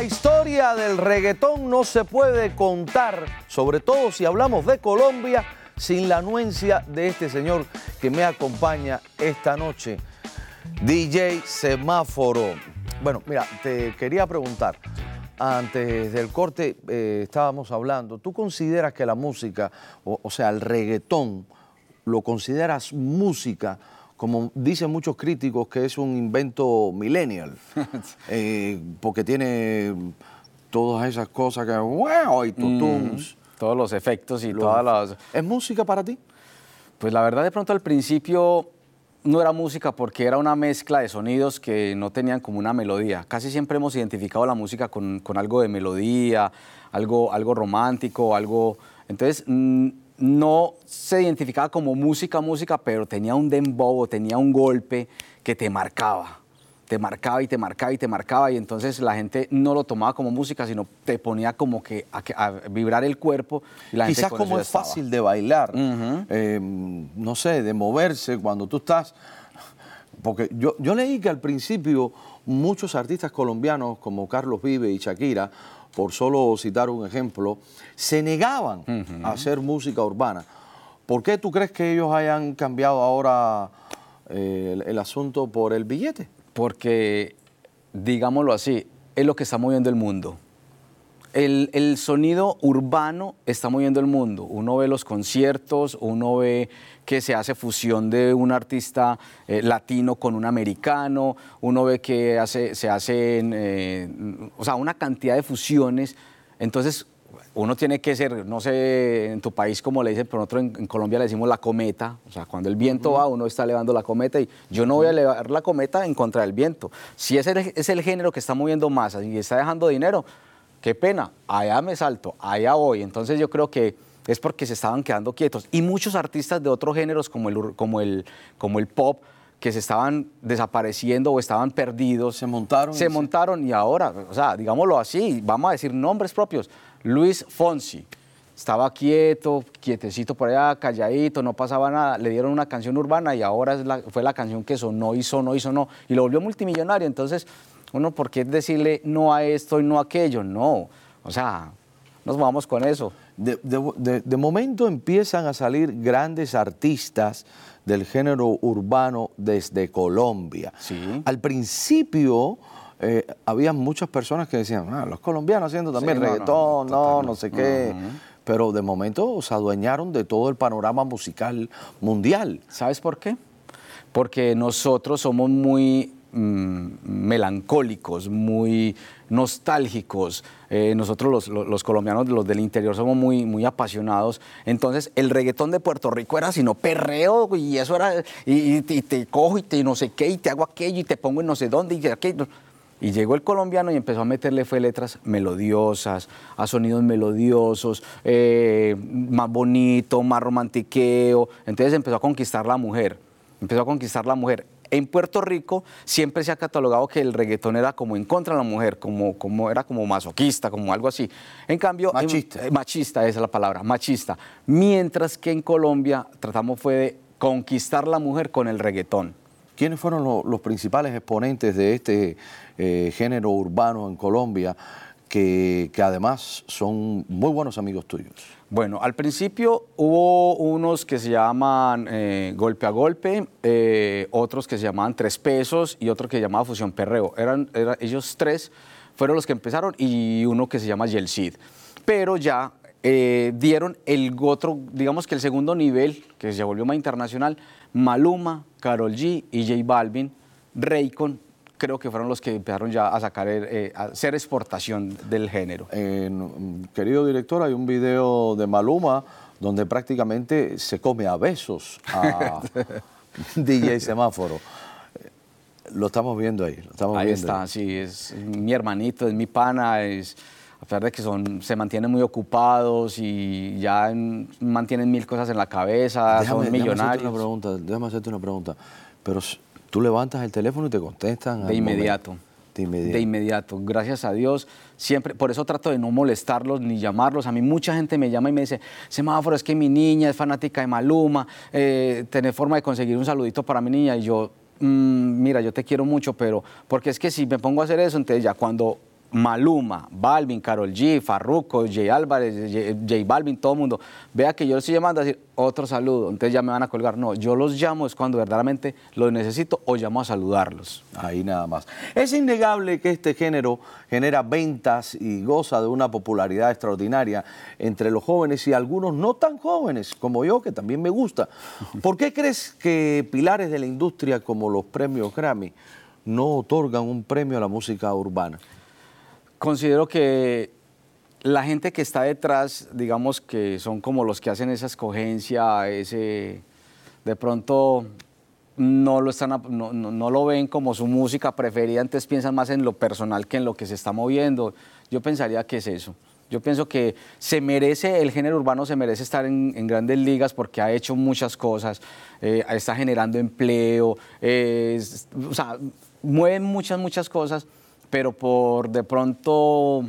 La historia del reggaetón no se puede contar, sobre todo si hablamos de Colombia, sin la anuencia de este señor que me acompaña esta noche, DJ Semáforo. Bueno, mira, te quería preguntar, antes del corte eh, estábamos hablando, ¿tú consideras que la música, o, o sea, el reggaetón, lo consideras música? Como dicen muchos críticos, que es un invento millennial, eh, porque tiene todas esas cosas que, wow, y tutums. todos los efectos y todas las... ¿Es música para ti? Pues la verdad, de pronto al principio no era música porque era una mezcla de sonidos que no tenían como una melodía. Casi siempre hemos identificado la música con, con algo de melodía, algo, algo romántico, algo... Entonces, mm, no se identificaba como música, música, pero tenía un dembow, tenía un golpe que te marcaba. Te marcaba y te marcaba y te marcaba y entonces la gente no lo tomaba como música, sino te ponía como que a, vibrar el cuerpo. Y la Quizás como es fácil de bailar, em, no sé, de moverse cuando tú estás... Porque yo, yo leí que al principio muchos artistas colombianos como Carlos Vive y Shakira por solo citar un ejemplo, se negaban a hacer música urbana. ¿Por qué tú crees que ellos hayan cambiado ahora eh, el, asunto por el billete? Porque, digámoslo así, es lo que está moviendo el mundo. El, el, sonido urbano está moviendo el mundo. Uno ve los conciertos, uno ve que se hace fusión de un artista eh, latino con un americano, uno ve que hace, se hacen, eh, o sea, una cantidad de fusiones. Entonces, uno tiene que ser, no sé en tu país cómo le dicen, pero nosotros en, Colombia le decimos la cometa, o sea, cuando el viento va, uno está elevando la cometa y yo no voy a elevar la cometa en contra del viento. Si ese es el género que está moviendo masas y está dejando dinero, qué pena, allá me salto, allá voy. Entonces yo creo que es porque se estaban quedando quietos. Y muchos artistas de otros géneros como el, como el, como el pop, que se estaban desapareciendo o estaban perdidos. Se montaron. Se montaron y ahora, o sea, digámoslo así, vamos a decir nombres propios. Luis Fonsi. Estaba quieto, quietecito por allá, calladito, no pasaba nada. Le dieron una canción urbana y ahora fue la canción que sonó y sonó y sonó. Y lo volvió multimillonario. Entonces, uno, ¿por qué decirle no a esto y no a aquello? No. O sea, nos vamos con eso de, momento empiezan a salir grandes artistas del género urbano desde Colombia. Al principio eh, había muchas personas que decían, ah, los colombianos haciendo también reggaetón, no, no, sé qué. Pero de momento se adueñaron de todo el panorama musical mundial. ¿Sabes por qué? Porque nosotros somos muy mm, melancólicos, muy nostálgicos. Eh, nosotros los, colombianos, los del interior, somos muy, muy apasionados. Entonces, el reggaetón de Puerto Rico era sino perreo y eso era, y, te cojo y te no sé qué, y te hago aquello y te pongo en no sé dónde y aquello. Y llegó el colombiano y empezó a meterle fue letras melodiosas, a sonidos melodiosos, eh, más bonito, más romantiqueo. Entonces empezó a conquistar la mujer, empezó a conquistar la mujer. En Puerto Rico siempre se ha catalogado que el reggaetón era como en contra de la mujer, como, como era como masoquista, como algo así. En cambio, machista. Eh, machista esa es la palabra, machista. Mientras que en Colombia tratamos fue de conquistar la mujer con el reggaetón. ¿Quiénes fueron los principales exponentes de este eh, género urbano en Colombia? Que, además son muy buenos amigos tuyos. Bueno, al principio hubo unos que se llaman eh, Golpe a Golpe, eh, otros que se llamaban Tres Pesos y otro que se llamaba Fusión Perreo. Eran, ellos tres fueron los que empezaron y uno que se llama Yelcid. Pero ya eh, dieron el otro, digamos que el segundo nivel, que se volvió más internacional, Maluma, Carol G y J Balvin, Raycon creo que fueron los que empezaron ya a sacar, eh, a hacer exportación del género. querido director, hay un video de Maluma donde prácticamente se come a besos a DJ Semáforo. Lo estamos viendo ahí. Lo estamos ahí está, sí, es mi hermanito, es mi pana, es, a pesar de que son, se mantienen muy ocupados y ya mantienen mil cosas en la cabeza, son millonarios. Déjame hacerte una pregunta, déjame hacerte una pregunta. Pero Tú levantas el teléfono y te contestan. De inmediato. De inmediato. De inmediato. Gracias a Dios. Siempre, por eso trato de no molestarlos ni llamarlos. A mí mucha gente me llama y me dice, semáforo, es que mi niña es fanática de Maluma, eh, tener forma de conseguir un saludito para mi niña. Y yo, mm, mira, yo te quiero mucho, pero porque es que si me pongo a hacer eso, entonces ya cuando Maluma, Balvin, Carol G, Farruko, Jay Álvarez, J, Balvin, todo el mundo, vea que yo les estoy llamando a decir otro saludo, entonces ya me van a colgar. No, yo los llamo es cuando verdaderamente los necesito o llamo a saludarlos. Ahí nada más. Es innegable que este género genera ventas y goza de una popularidad extraordinaria entre los jóvenes y algunos no tan jóvenes como yo, que también me gusta. ¿Por qué crees que pilares de la industria como los premios Grammy no otorgan un premio a la música urbana? Considero que la gente que está detrás, digamos que son como los que hacen esa escogencia, ese, de pronto no lo, están, no, lo ven como su música preferida, entonces piensan más en lo personal que en lo que se está moviendo. Yo pensaría que es eso. Yo pienso que se merece, el género urbano se merece estar en, grandes ligas porque ha hecho muchas cosas, eh, está generando empleo, o sea, mueven muchas, muchas cosas pero por de pronto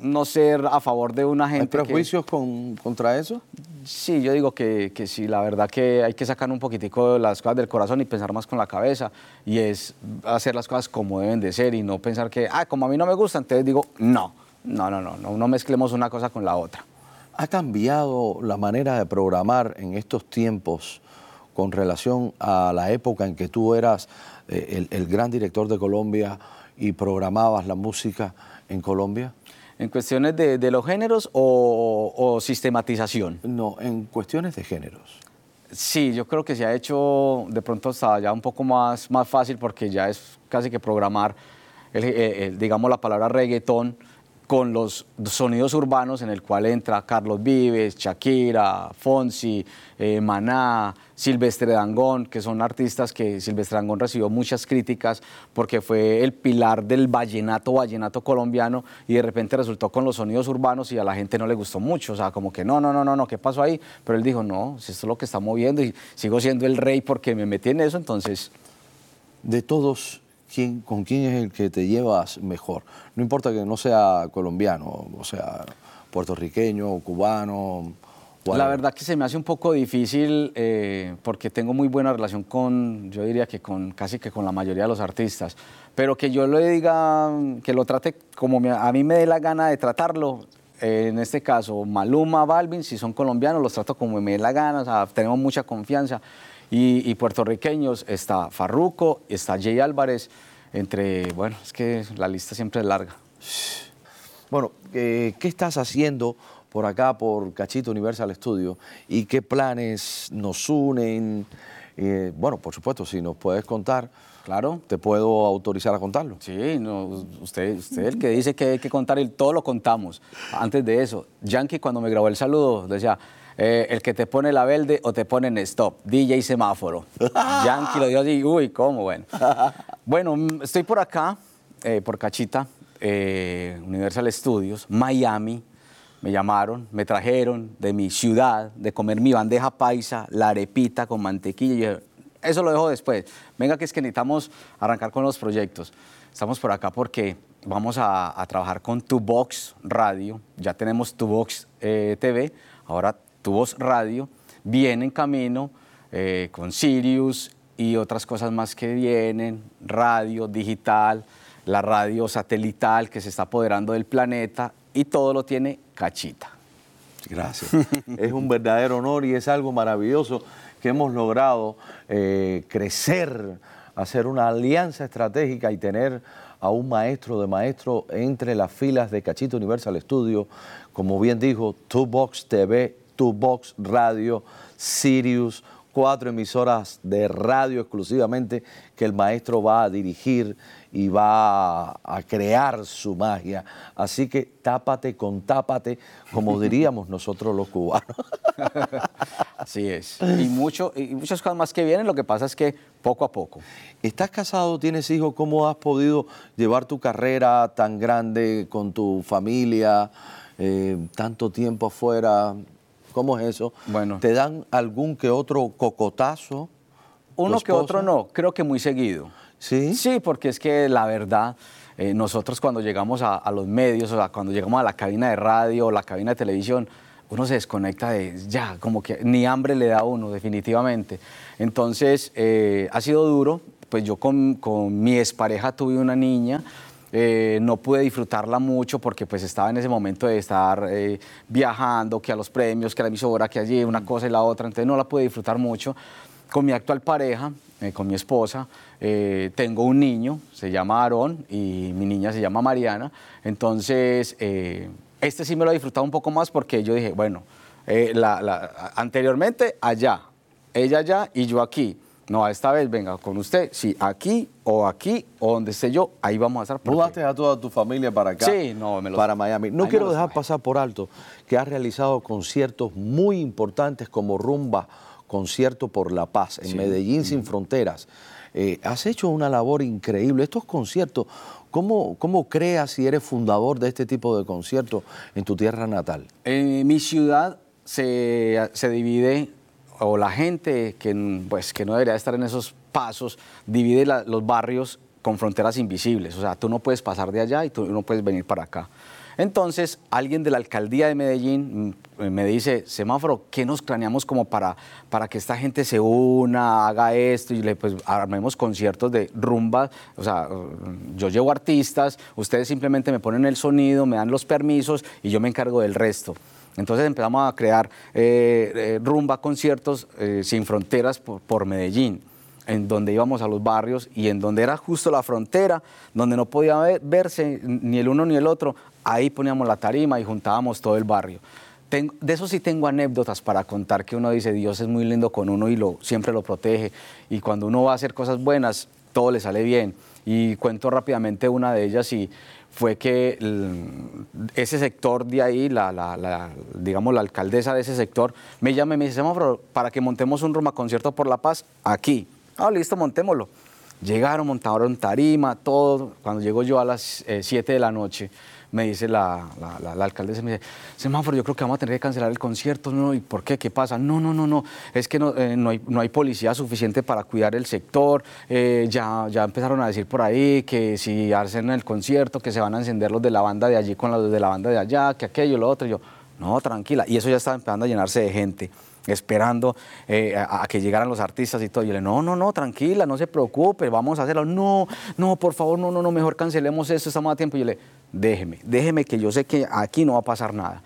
no ser a favor de una gente. ¿Hay prejuicios contra eso? Sí, yo digo que, que, sí, la verdad que hay que sacar un poquitico las cosas del corazón y pensar más con la cabeza y es hacer las cosas como deben de ser y no pensar que, ah, como a mí no me gusta, entonces digo, no, no, no, no, no, no mezclemos una cosa con la otra. ¿Ha cambiado la manera de programar en estos tiempos con relación a la época en que tú eras eh, el, el gran director de Colombia? Y programabas la música en Colombia? ¿En cuestiones de, los géneros o, sistematización? No, en cuestiones de géneros. Sí, yo creo que se ha hecho de pronto hasta ya un poco más, más fácil porque ya es casi que programar, digamos, la palabra reggaetón con los sonidos urbanos en el cual entra Carlos Vives, Shakira, Fonsi, eh, Maná, Silvestre Dangón, que son artistas que Silvestre Dangón recibió muchas críticas porque fue el pilar del vallenato, vallenato colombiano y de repente resultó con los sonidos urbanos y a la gente no le gustó mucho, o sea, como que no, no, no, no, no, ¿qué pasó ahí? Pero él dijo, no, si esto es lo que está moviendo y sigo siendo el rey porque me metí en eso, entonces... De todos con quién es el que te llevas mejor. No importa que no sea colombiano, o sea, puertorriqueño, cubano. La verdad que se me hace un poco difícil eh, porque tengo muy buena relación con, yo diría que con casi que con la mayoría de los artistas, pero que yo le diga, que lo trate como a mí me dé la gana de tratarlo, eh, en este caso Maluma, Balvin, si son colombianos, los trato como me dé la gana, o sea, tenemos mucha confianza. Y, puertorriqueños está Farruco, está Jay Álvarez, entre, bueno, es que la lista siempre es larga. Bueno, eh, ¿qué estás haciendo por acá, por Cachito Universal Studio? ¿Y qué planes nos unen? Eh, bueno, por supuesto, si nos puedes contar. Claro. ¿Te puedo autorizar a contarlo? Sí, no, usted, usted el que dice que hay que contar y todo lo contamos. Antes de eso, Yankee cuando me grabó el saludo decía, eh, el que te pone la verde o te pone en stop, DJ semáforo. Yankee lo dio así, uy, ¿cómo? Bueno, bueno mm, estoy por acá, eh, por Cachita, eh, Universal Studios, Miami. Me llamaron, me trajeron de mi ciudad, de comer mi bandeja paisa, la arepita con mantequilla. Y eso lo dejo después. Venga, que es que necesitamos arrancar con los proyectos. Estamos por acá porque vamos a, trabajar con Tu Box Radio. Ya tenemos Tu Box TV. Ahora tu voz radio, viene en camino eh, con Sirius y otras cosas más que vienen, radio, digital, la radio satelital que se está apoderando del planeta y todo lo tiene Cachita. Gracias. es un verdadero honor y es algo maravilloso que hemos logrado eh, crecer, hacer una alianza estratégica y tener a un maestro de maestro entre las filas de Cachita Universal Studio, como bien dijo, Two Box TV tu Box Radio, Sirius, cuatro emisoras de radio exclusivamente que el maestro va a dirigir y va a crear su magia. Así que tápate con tápate, como diríamos nosotros los cubanos. Así es. Y, mucho, y muchas cosas más que vienen, lo que pasa es que poco a poco. ¿Estás casado, tienes hijos? ¿Cómo has podido llevar tu carrera tan grande con tu familia, eh, tanto tiempo afuera? ¿Cómo es eso? Bueno. ¿Te dan algún que otro cocotazo? Uno que otro no, creo que muy seguido. ¿Sí? Sí, porque es que la verdad, eh, nosotros cuando llegamos a, los medios, o sea, cuando llegamos a la cabina de radio o la cabina de televisión, uno se desconecta de ya, como que ni hambre le da a uno, definitivamente. Entonces, eh, ha sido duro, pues yo con, con mi expareja tuve una niña eh, no pude disfrutarla mucho porque pues estaba en ese momento de estar eh, viajando, que a los premios, que a la emisora, que allí, una cosa y la otra, entonces no la pude disfrutar mucho. Con mi actual pareja, eh, con mi esposa, tengo un niño, se llama Aarón y mi niña se llama Mariana, entonces este sí me lo he disfrutado un poco más porque yo dije, bueno, anteriormente allá, ella allá y yo aquí no, esta vez venga con usted, sí, aquí o aquí o donde esté yo, ahí vamos a estar. Mudaste a toda tu familia para acá, sí, no, me lo para Miami. No quiero dejar pasar por alto que has realizado conciertos muy importantes como Rumba, Concierto por la Paz, en Medellín sin fronteras. Eh, has hecho una labor increíble. Estos conciertos, ¿cómo, ¿cómo creas si eres fundador de este tipo de conciertos en tu tierra natal? En mi ciudad se, se divide o la gente que, pues, que no debería estar en esos pasos divide los barrios con fronteras invisibles. O sea, tú no puedes pasar de allá y tú no puedes venir para acá. Entonces, alguien de la alcaldía de Medellín mm, me dice, semáforo, ¿qué nos craneamos como para, para que esta gente se una, haga esto y le pues armemos conciertos de rumba? O sea, yo llevo artistas, ustedes simplemente me ponen el sonido, me dan los permisos y yo me encargo del resto. Entonces empezamos a crear eh, eh, rumba conciertos eh, sin fronteras por, Medellín, en donde íbamos a los barrios y en donde era justo la frontera, donde no podía verse ni el uno ni el otro, ahí poníamos la tarima y juntábamos todo el barrio. de eso sí tengo anécdotas para contar que uno dice, Dios es muy lindo con uno y lo, siempre lo protege. Y cuando uno va a hacer cosas buenas, todo le sale bien. Y cuento rápidamente una de ellas y fue que ese sector de ahí, la, digamos la alcaldesa de ese sector, me llama y me dice, para que montemos un Roma Concierto por la Paz aquí. Ah, listo, montémoslo. Llegaron, montaron tarima, todo. Cuando llego yo a las 7 eh, de la noche, me dice la, la, alcaldesa, me dice, semáforo, yo creo que vamos a tener que cancelar el concierto, ¿no? ¿Y por qué? ¿Qué pasa? No, no, no, no, es que no, eh, no, hay, no hay, policía suficiente para cuidar el sector, eh, ya, ya empezaron a decir por ahí que si hacen el concierto, que se van a encender los de la banda de allí con los de la banda de allá, que aquello, lo otro, y yo, no, tranquila, y eso ya estaba empezando a llenarse de gente esperando eh, a, que llegaran los artistas y todo. Y yo le no, no, no, tranquila, no se preocupe, vamos a hacerlo. No, no, por favor, no, no, no, mejor cancelemos esto, estamos a tiempo. Y yo le déjeme, déjeme que yo sé que aquí no va a pasar nada.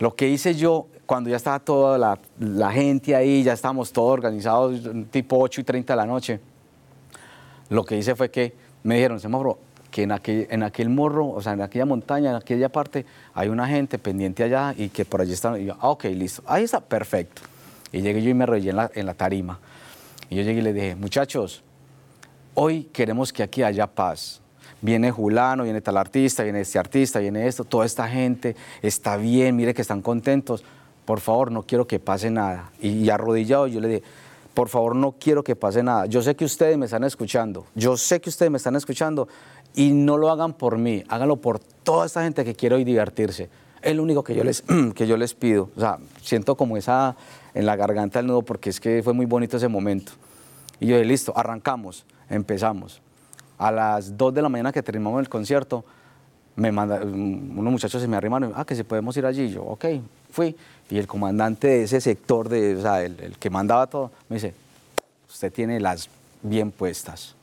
Lo que hice yo, cuando ya estaba toda la, gente ahí, ya estábamos todos organizados, tipo 8 y 30 de la noche, lo que hice fue que me dijeron, semáforo, que en aquel, en aquel morro, o sea, en aquella montaña, en aquella parte, hay una gente pendiente allá y que por allí están. Y yo, ah, ok, listo. Ahí está, perfecto. Y llegué yo y me la, en la tarima. Y yo llegué y le dije, muchachos, hoy queremos que aquí haya paz viene Julano, viene tal artista, viene este artista, viene esto, toda esta gente está bien, mire que están contentos, por favor, no quiero que pase nada. Y, arrodillado yo le dije, por favor, no quiero que pase nada. Yo sé que ustedes me están escuchando, yo sé que ustedes me están escuchando y no lo hagan por mí, háganlo por toda esta gente que quiere hoy divertirse. Es lo único que yo les, que yo les pido. O sea, siento como esa en la garganta el nudo porque es que fue muy bonito ese momento. Y yo dije, listo, arrancamos, empezamos a las 2 de la mañana que terminamos el concierto, me manda, unos muchachos se me arrimaron, ah, que si podemos ir allí. Yo, ok, fui. Y el comandante de ese sector, de, o sea, el, que mandaba todo, me dice, usted tiene las bien puestas.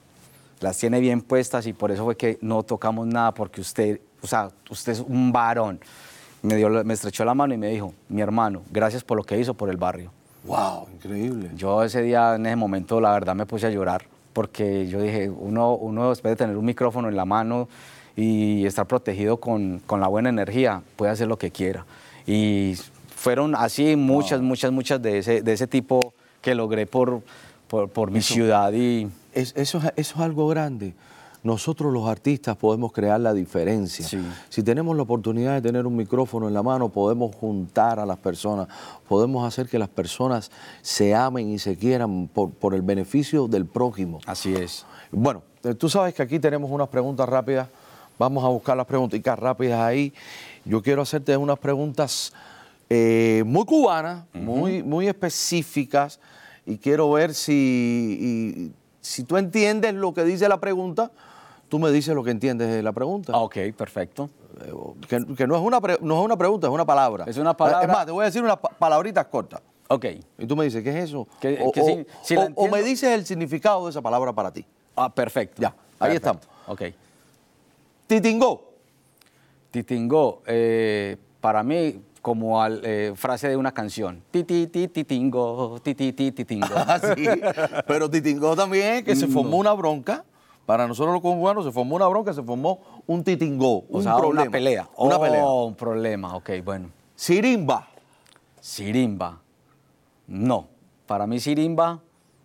Las tiene bien puestas y por eso fue que no tocamos nada, porque usted, o sea, usted es un varón. Me, dio, me estrechó la mano y me dijo, mi hermano, gracias por lo que hizo por el barrio. ¡Wow! Increíble. Yo ese día, en ese momento, la verdad me puse a llorar porque yo dije, uno, uno después de tener un micrófono en la mano y estar protegido con, con la buena energía, puede hacer lo que quiera. Y fueron así muchas, muchas, muchas de ese, de ese tipo que logré por, por, por mi ciudad. Y... eso, eso es algo grande nosotros los artistas podemos crear la diferencia. Si tenemos la oportunidad de tener un micrófono en la mano, podemos juntar a las personas, podemos hacer que las personas se amen y se quieran por, el beneficio del prójimo. Así es. Bueno, eh, tú sabes que aquí tenemos unas preguntas rápidas. Vamos a buscar las preguntitas rápidas ahí. Yo quiero hacerte unas preguntas eh, muy cubanas, muy, muy específicas, y quiero ver si, si tú entiendes lo que dice la pregunta tú me dices lo que entiendes de la pregunta. Ah, ok, perfecto. Eh, que, no, es una no es una pregunta, es una palabra. Es una palabra. Es más, te voy a decir unas palabritas cortas. Ok. Y tú me dices, ¿qué es eso? o, me dices el significado de esa palabra para ti. Ah, perfecto. Ya, ahí estamos. Ok. Titingó. Titingó, eh, para mí, como al, eh, frase de una canción. Titi, ti, titingo, titi, ti, titingo. Ah, sí. Pero Titingó también, que se formó una bronca. Para nosotros los cubanos se formó una bronca, se formó un titingó, O un sea, problema. una pelea. Una Oh, pelea. un problema, ok, bueno. Sirimba. Sirimba. No. Para mí sirimba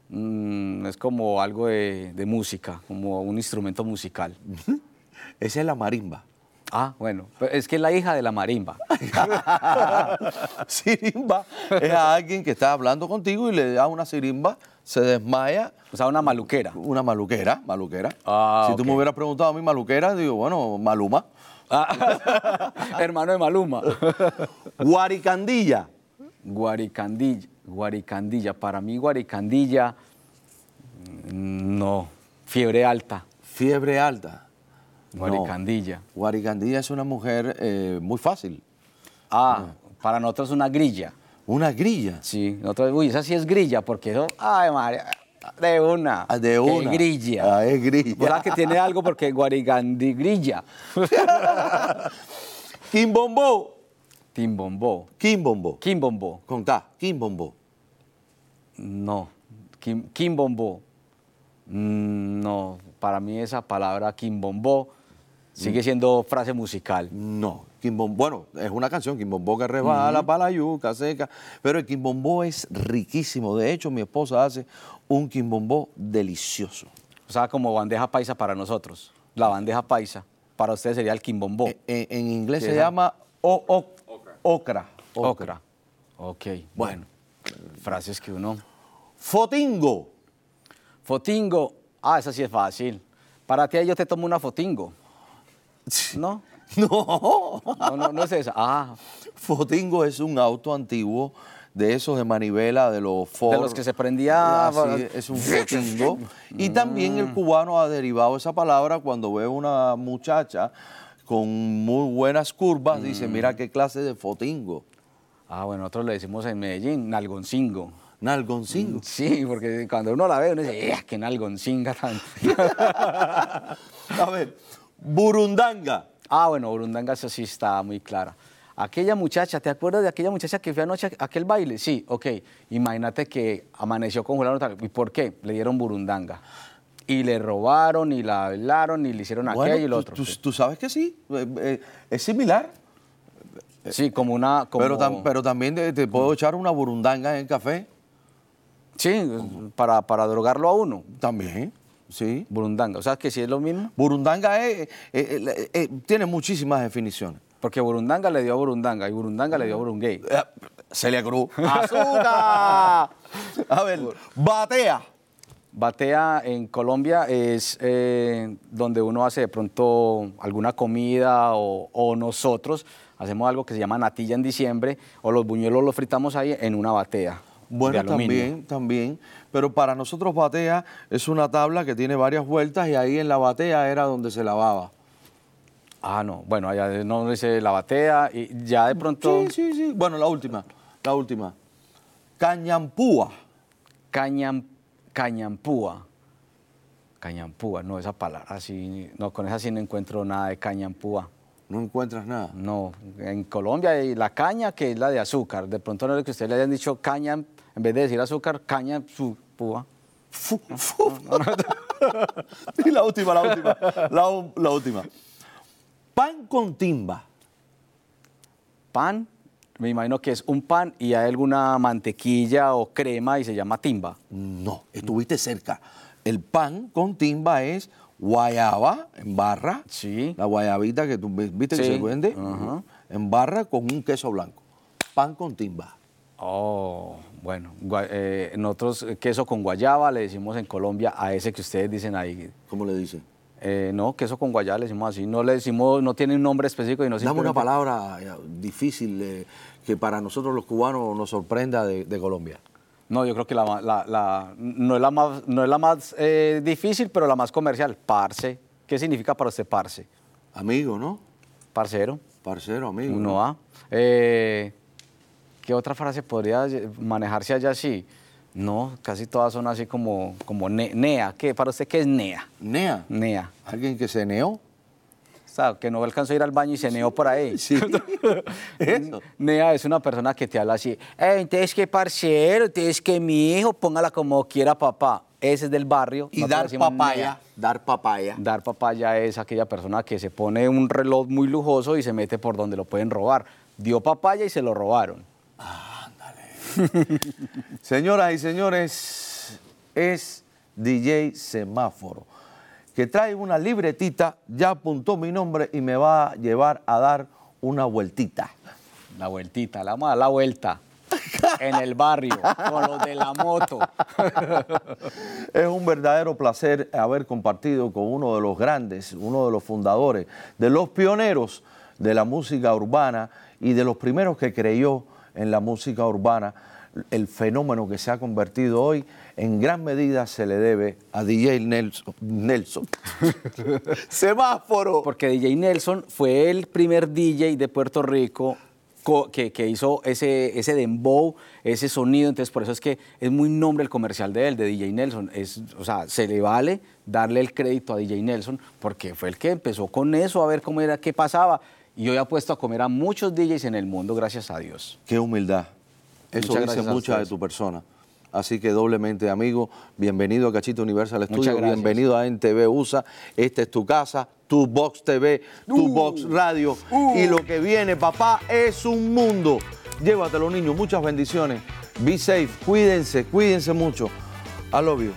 mm, es como algo de, de música, como un instrumento musical. Esa es la marimba. Ah, bueno, es que es la hija de la marimba. sirimba es a alguien que está hablando contigo y le da una sirimba, se desmaya. O sea, una maluquera. Una maluquera, maluquera. Ah, si tú me hubieras preguntado a mí maluquera, digo, bueno, maluma. Ah, hermano de Maluma. Guaricandilla. Guaricandilla. Guaricandilla. Para mí, Guaricandilla, mm, no. Fiebre alta. Fiebre alta. No. Guaricandilla. Guaricandilla es una mujer eh, muy fácil. Ah, para nosotros una grilla. Una grilla. Sí, nosotros, uy, esa sí es grilla, porque eso, ay, María, de una. Ah, De una. grilla. Ah, es grilla. Sea, que tiene algo porque Guarigandi grilla. Quimbombó. Timbombó. Quimbombó. Kimbombó. Contá. Quimbombó. No. Kim, Kimbombó. Mm, No, para mí esa palabra Kimbombó sigue siendo frase musical. No, quimbombó, bueno, es una canción, quimbombó que resbala para la yuca seca, pero el quimbombó es riquísimo. De hecho, mi esposa hace un quimbombó delicioso. O sea, como bandeja paisa para nosotros. La bandeja paisa. Para ustedes sería el Kimbombó. Eh, En, en inglés se llama o- o- ocra. Ocra. Ok, bueno. Frases que uno... Fotingo. Fotingo. Ah, esa sí es fácil. Para ti yo te tomo una fotingo. ¿No? No, No, no, no es esa. Ah, Fotingo es un auto antiguo de esos de manivela, de los Ford. De los que se prendía- Así, es un fotingo. Y también Mm. el cubano ha derivado esa palabra cuando ve una muchacha con muy buenas curvas, dice, mira Mm. qué clase de fotingo. ah, bueno, nosotros le decimos en Medellín nalgoncingo. Nalgoncingo. Sí, porque cuando uno la ve, uno dice, ¡eh, qué nalgoncinga tan! A ver, burundanga. ah, bueno, Burundanga, eso sí está muy clara. Aquella muchacha, ¿te acuerdas de aquella muchacha que fue anoche a aquel baile? Sí, ok. Imagínate que amaneció con Julián Otal. ¿Y por qué? Le dieron burundanga. Y le robaron, y la hablaron, y le hicieron Bueno, aquello y lo tú- otro. tú, sí. tú sabes que sí, eh, eh, es similar, Sí, como una... Como... pero, tam- pero también te, te puedo echar una burundanga en el café. Sí, para, para drogarlo a uno. También, sí. Burundanga. O sea, que sí es lo mismo. Burundanga es- eh, eh, eh, tiene muchísimas definiciones. Porque Burundanga le dio a Burundanga y Burundanga le dio a Burungay. Celia Cruz. ¡Azúcar! A ver, batea. Batea en Colombia es donde uno hace de pronto alguna comida o, o nosotros hacemos algo que se llama natilla en diciembre o los buñuelos los fritamos ahí en una batea. Bueno, también, también. Pero para nosotros batea es una tabla que tiene varias vueltas y ahí en la batea era donde se lavaba. Ah, no. Bueno, allá no dice la batea y ya de pronto Sí, sí, sí. Bueno, la última, la última. Cañampúa. cañam, cañampúa. Cañampúa, no, esa palabra así, no, con esa sí no encuentro nada de cañampúa. No encuentras nada. No, en Colombia hay la caña que es la de azúcar. De pronto no es que ustedes le hayan dicho caña, en vez de decir azúcar, caña, su púa. Fu- fu- y la última, la última, la, última. Pan con timba. Pan, me imagino que es un pan y hay alguna mantequilla o crema y se llama timba. No, estuviste cerca. El pan con timba es guayaba en barra. Sí. La guayabita que tú viste que se vende en barra con un queso blanco. Pan con timba. Oh, bueno, eh, nosotros eh, queso con guayaba le decimos en Colombia a ese que ustedes dicen ahí. ¿Cómo le dicen? Eh, no, queso con guayaba le decimos así. No le decimos, no tiene un nombre específico y no Dame una palabra eh, difícil eh, que para nosotros los cubanos nos sorprenda de, de Colombia. No, yo creo que la, ma- la- la- no es la más, no es la más eh, difícil, pero la más comercial. Parce. ¿Qué significa para usted parce? Amigo, ¿no? Parcero. Parcero, amigo. Uno ¿no? A. Eh, ¿Qué otra frase podría manejarse allá así? No, casi todas son así como, como ne- nea. ¿Qué? ¿Para usted qué es nea? Nea. Nea. Alguien que se neó. sea, que no alcanzó a ir al baño y se neó por ahí. Sí. Eso. Nea es una persona que te habla así, "Eh, entonces que parcero, entonces que mi hijo, póngala como quiera papá. Ese es del barrio. Y dar papaya, nea. dar papaya. Dar papaya es aquella persona que se pone un reloj muy lujoso y se mete por donde lo pueden robar. Dio papaya y se lo robaron. Señoras y señores, es DJ Semáforo, que trae una libretita, ya apuntó mi nombre y me va a llevar a dar una vueltita. La vueltita, la vamos a dar la vuelta. en el barrio, con los de la moto. Es un verdadero placer haber compartido con uno de los grandes, uno de los fundadores, de los pioneros de la música urbana y de los primeros que creyó en la música urbana. El fenómeno que se ha convertido hoy en gran medida se le debe a DJ Nelson. Nelson. Semáforo. Porque DJ Nelson fue el primer DJ de Puerto Rico co- que, que hizo ese, ese dembow, ese sonido. Entonces, por eso es que es muy nombre el comercial de él, de DJ Nelson. Es, o sea, se le vale darle el crédito a DJ Nelson porque fue el que empezó con eso, a ver cómo era, qué pasaba. Y hoy ha puesto a comer a muchos DJs en el mundo, gracias a Dios. Qué humildad. Eso Muchas dice gracias a mucho de tu persona. Así que doblemente, amigo, bienvenido a Cachito Universal Studio, bienvenido a NTV USA. Esta es tu casa, tu Box TV, tu Uh. Box Radio. Y lo que viene, papá, es un mundo. Llévatelo, niños. Muchas bendiciones. Be safe, cuídense, cuídense mucho. I love you.